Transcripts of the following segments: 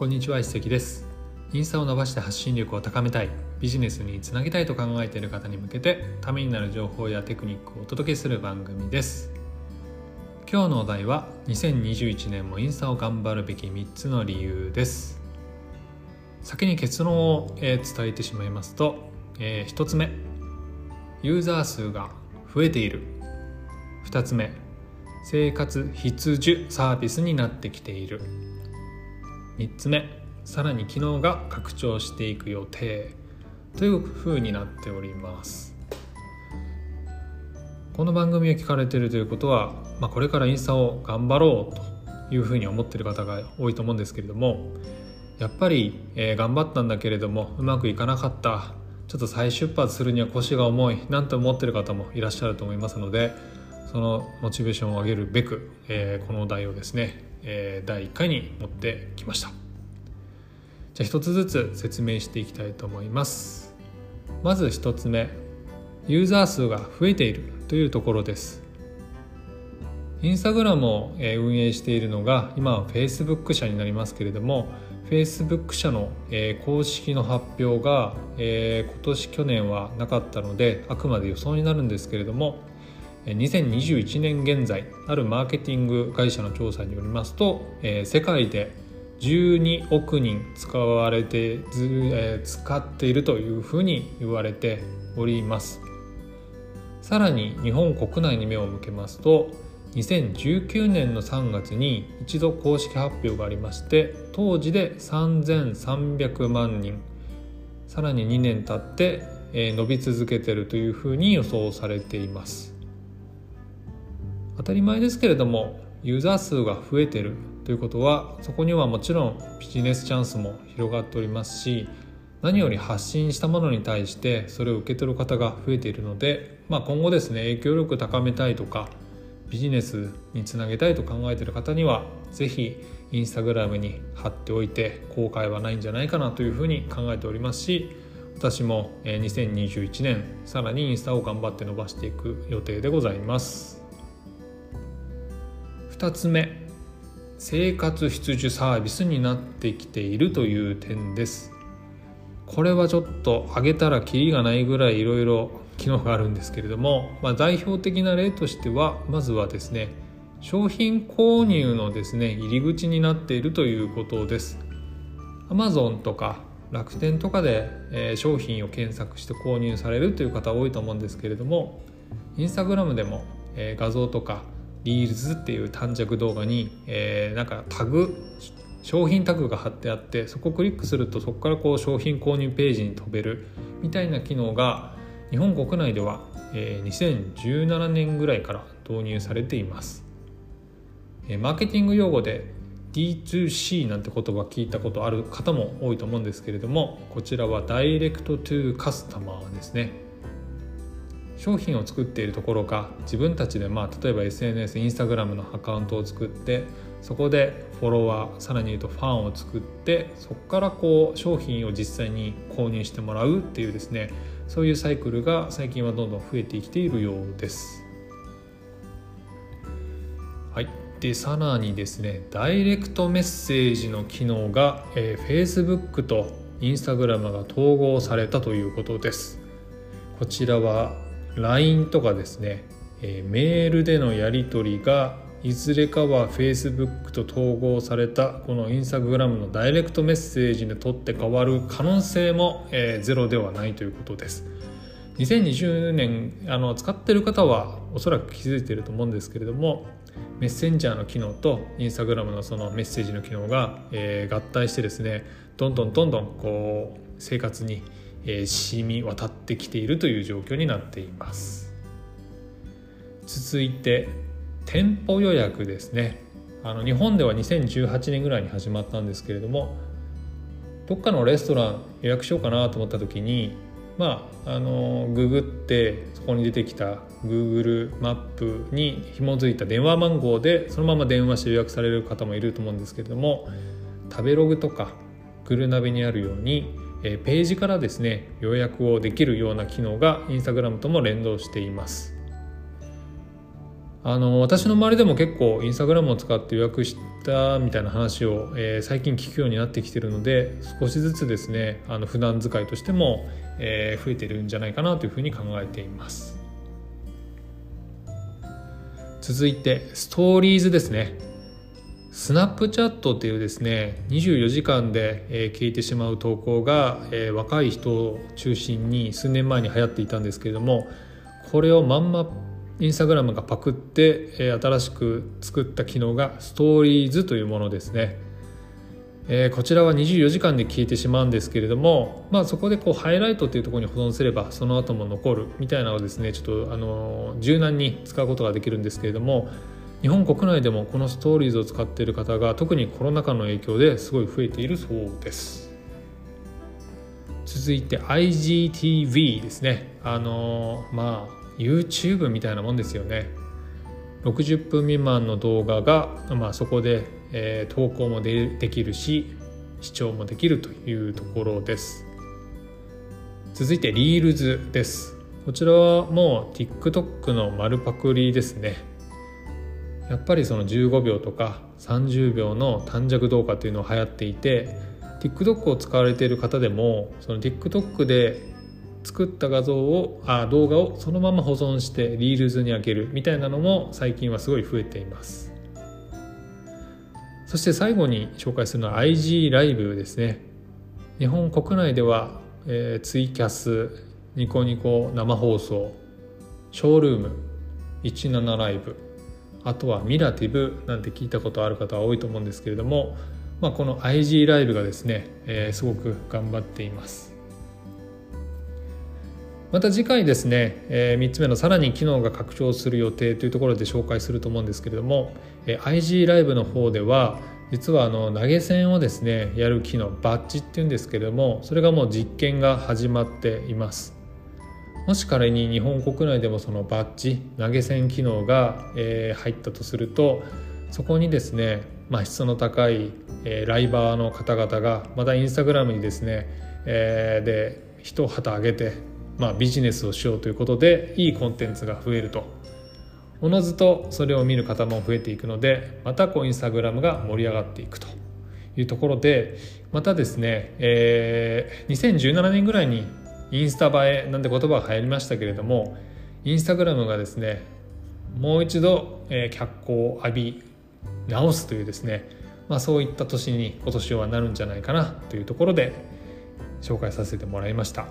こんにちは一石です。インスタを伸ばして発信力を高めたいビジネスにつなげたいと考えている方に向けてためになる情報やテクニックをお届けする番組です。今日のお題は2021年もインスタを頑張るべき3つの理由です。先に結論を伝えてしまいますと、え1つ目ユーザー数が増えている。2つ目生活必需サービスになってきている。3つ目さらに機能が拡張していく予定。というふうになっております。この番組を聞かれているということは、まあ、これからインスタを頑張ろうというふうに思ってる方が多いと思うんですけれどもやっぱり、えー、頑張ったんだけれどもうまくいかなかったちょっと再出発するには腰が重いなんて思ってる方もいらっしゃると思いますのでそのモチベーションを上げるべく、えー、このお題をですねえー、第1回に持ってきました。じゃあ一つずつ説明していきたいと思います。まず1つ目ユーザー数が増えているというところです。インスタグラムを運営しているのが今は Facebook 社になりますけれども Facebook 社の公式の発表が今年去年はなかったのであくまで予想になるんですけれども2021年現在あるマーケティング会社の調査によりますと、え、世界で12億人使われて、え、使っているというふうに言われております。さらに日本国内に目を向けますと2019年の3月に一度公式発表がありまして当時で3300万人さらに2年経って伸び続けているというふうに予想されています。当たり前ですけれどもユーザー数が増えてるということはそこにはもちろんビジネスチャンスも広がっておりますし何より発信したものに対してそれを受け取る方が増えているので、まあ、今後ですね影響力高めたいとかビジネスにつなげたいと考えている方には是非インスタグラムに貼っておいて後悔はないんじゃないかなというふうに考えておりますし私も2021年さらにインスタを頑張って伸ばしていく予定でございます。2つ目生活必需サービスになってきているという点です。これはちょっと上げたらキリがないぐらいいろいろ機能があるんですけれども、まあ、代表的な例としてはまずはですね商品購入のですね入り口になっているということです。Amazon とか楽天とかで、え商品を検索して購入されるという方多いと思うんですけれどもインスタグラムでも、え画像とかリールズっていう短尺動画に、えー、なんかタグ商品タグが貼ってあってそこをクリックするとそこからこう商品購入ページに飛べるみたいな機能が日本国内では、えー、2017年ぐらいから導入されています、えー、マーケティング用語で D2C なんて言葉聞いたことある方も多いと思うんですけれどもこちらはダイレクトトゥーカスタマーですね。商品を作っているところが自分たちでまあ例えば SNS インスタグラムのアカウントを作ってそこでフォロワーさらに言うとファンを作ってそこからこう商品を実際に購入してもらうっていうですねそういうサイクルが最近はどんどん増えてきているようです。はい、でさらにですねダイレクトメッセージの機能が、えー、Facebook と Instagram が統合されたということです。こちらは LINE とかですね、え、メールでのやり取りがいずれかは Facebook と統合されたこの Instagram のダイレクトメッセージにとって変わる可能性も、えー、ゼロではないということです。2020年あの使ってる方はおそらく気づいていると思うんですけれどもメッセンジャーの機能とインスタグラムのそのメッセージの機能が、えー、合体してですねどんどんどんどんこう生活にえー、染み渡ってきているという状況になっています。続いて店舗予約ですね。あの日本では2018年ぐらいに始まったんですけれどもどっかのレストラン予約しようかなと思った時にまああのググってそこに出てきた Google マップに紐づいた電話番号でそのまま電話して予約される方もいると思うんですけれども食べログとかグルナビにあるようにえページからですね予約をできるような機能がインスタグラムとも連動しています。あの私の周りでも結構インスタグラムを使って予約したみたいな話を、えー、最近聞くようになってきてるので少しずつですねあの普段使いとしても、えー、増えてるんじゃないかなというふうに考えています。続いてストーリーズですね。スナップチャットっていうですね24時間で、えー、消えてしまう投稿が、若い人を中心に数年前に流行っていたんですけれどもこれをまんまインスタグラムがパクって、新しく作った機能がストーリーズというものですね、こちらは24時間で消えてしまうんですけれども、まあ、そこでこうハイライトっていうところに保存すればその後も残るみたいなのをですねちょっとあの柔軟に使うことができるんですけれども日本国内でもこのストーリーズを使っている方が特にコロナ禍の影響ですごい増えているそうです。続いて IGTV ですね。あのまあ YouTube みたいなもんですよね。60分未満の動画が、まあ、そこで、えー、投稿もでできるし視聴もできるというところです。続いて Reels です。こちらはもう TikTok の丸パクリですね。やっぱりその15秒とか30秒の短尺動画っていうのが流行っていて TikTok を使われている方でもその TikTok で作った画像をあ動画をそのまま保存して Reels に上げるみたいなのも最近はすごい増えています。そして最後に紹介するのは IG ライブですね。日本国内では、えー、ツイキャスニコニコ生放送ショールーム17ライブあとはミラティブなんて聞いたことある方は多いと思うんですけれども、まあ、この IG ライブがですね、えー、すごく頑張っています。また次回ですね、えー、3つ目のさらに機能が拡張する予定というところで紹介すると思うんですけれども、えー、IG ライブの方では実はあの投げ銭をですねやる機能バッジっていうんですけれどもそれがもう実験が始まっています。もし仮に日本国内でもそのバッジ投げ銭機能が、えー、入ったとするとそこにですね、まあ、質の高い、えー、ライバーの方々がまたインスタグラムにですね、えー、で一旗あげてまあ、ビジネスをしようということでいいコンテンツが増えると。おのずとそれを見る方も増えていくのでまたこうインスタグラムが盛り上がっていくと。いうところでまたですね、えー、2017年ぐらいにインスタ映えなんて言葉が流行りましたけれどもインスタグラムがですねもう一度、え、脚光を浴び直すというですね、まあ、そういった年に今年はなるんじゃないかなというところで紹介させてもらいました。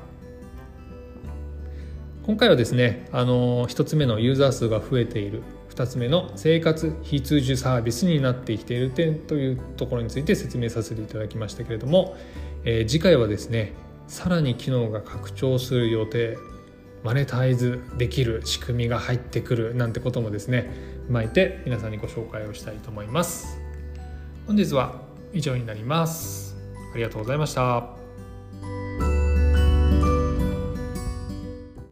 今回はですねあの1つ目のユーザー数が増えている2つ目の生活非通知サービスになってきている点というところについて説明させていただきましたけれども、えー、次回はですねさらに機能が拡張する予定マネタイズできる仕組みが入ってくるなんてこともですね踏まえて皆さんにご紹介をしたいと思います。本日は以上になります。ありがとうございました。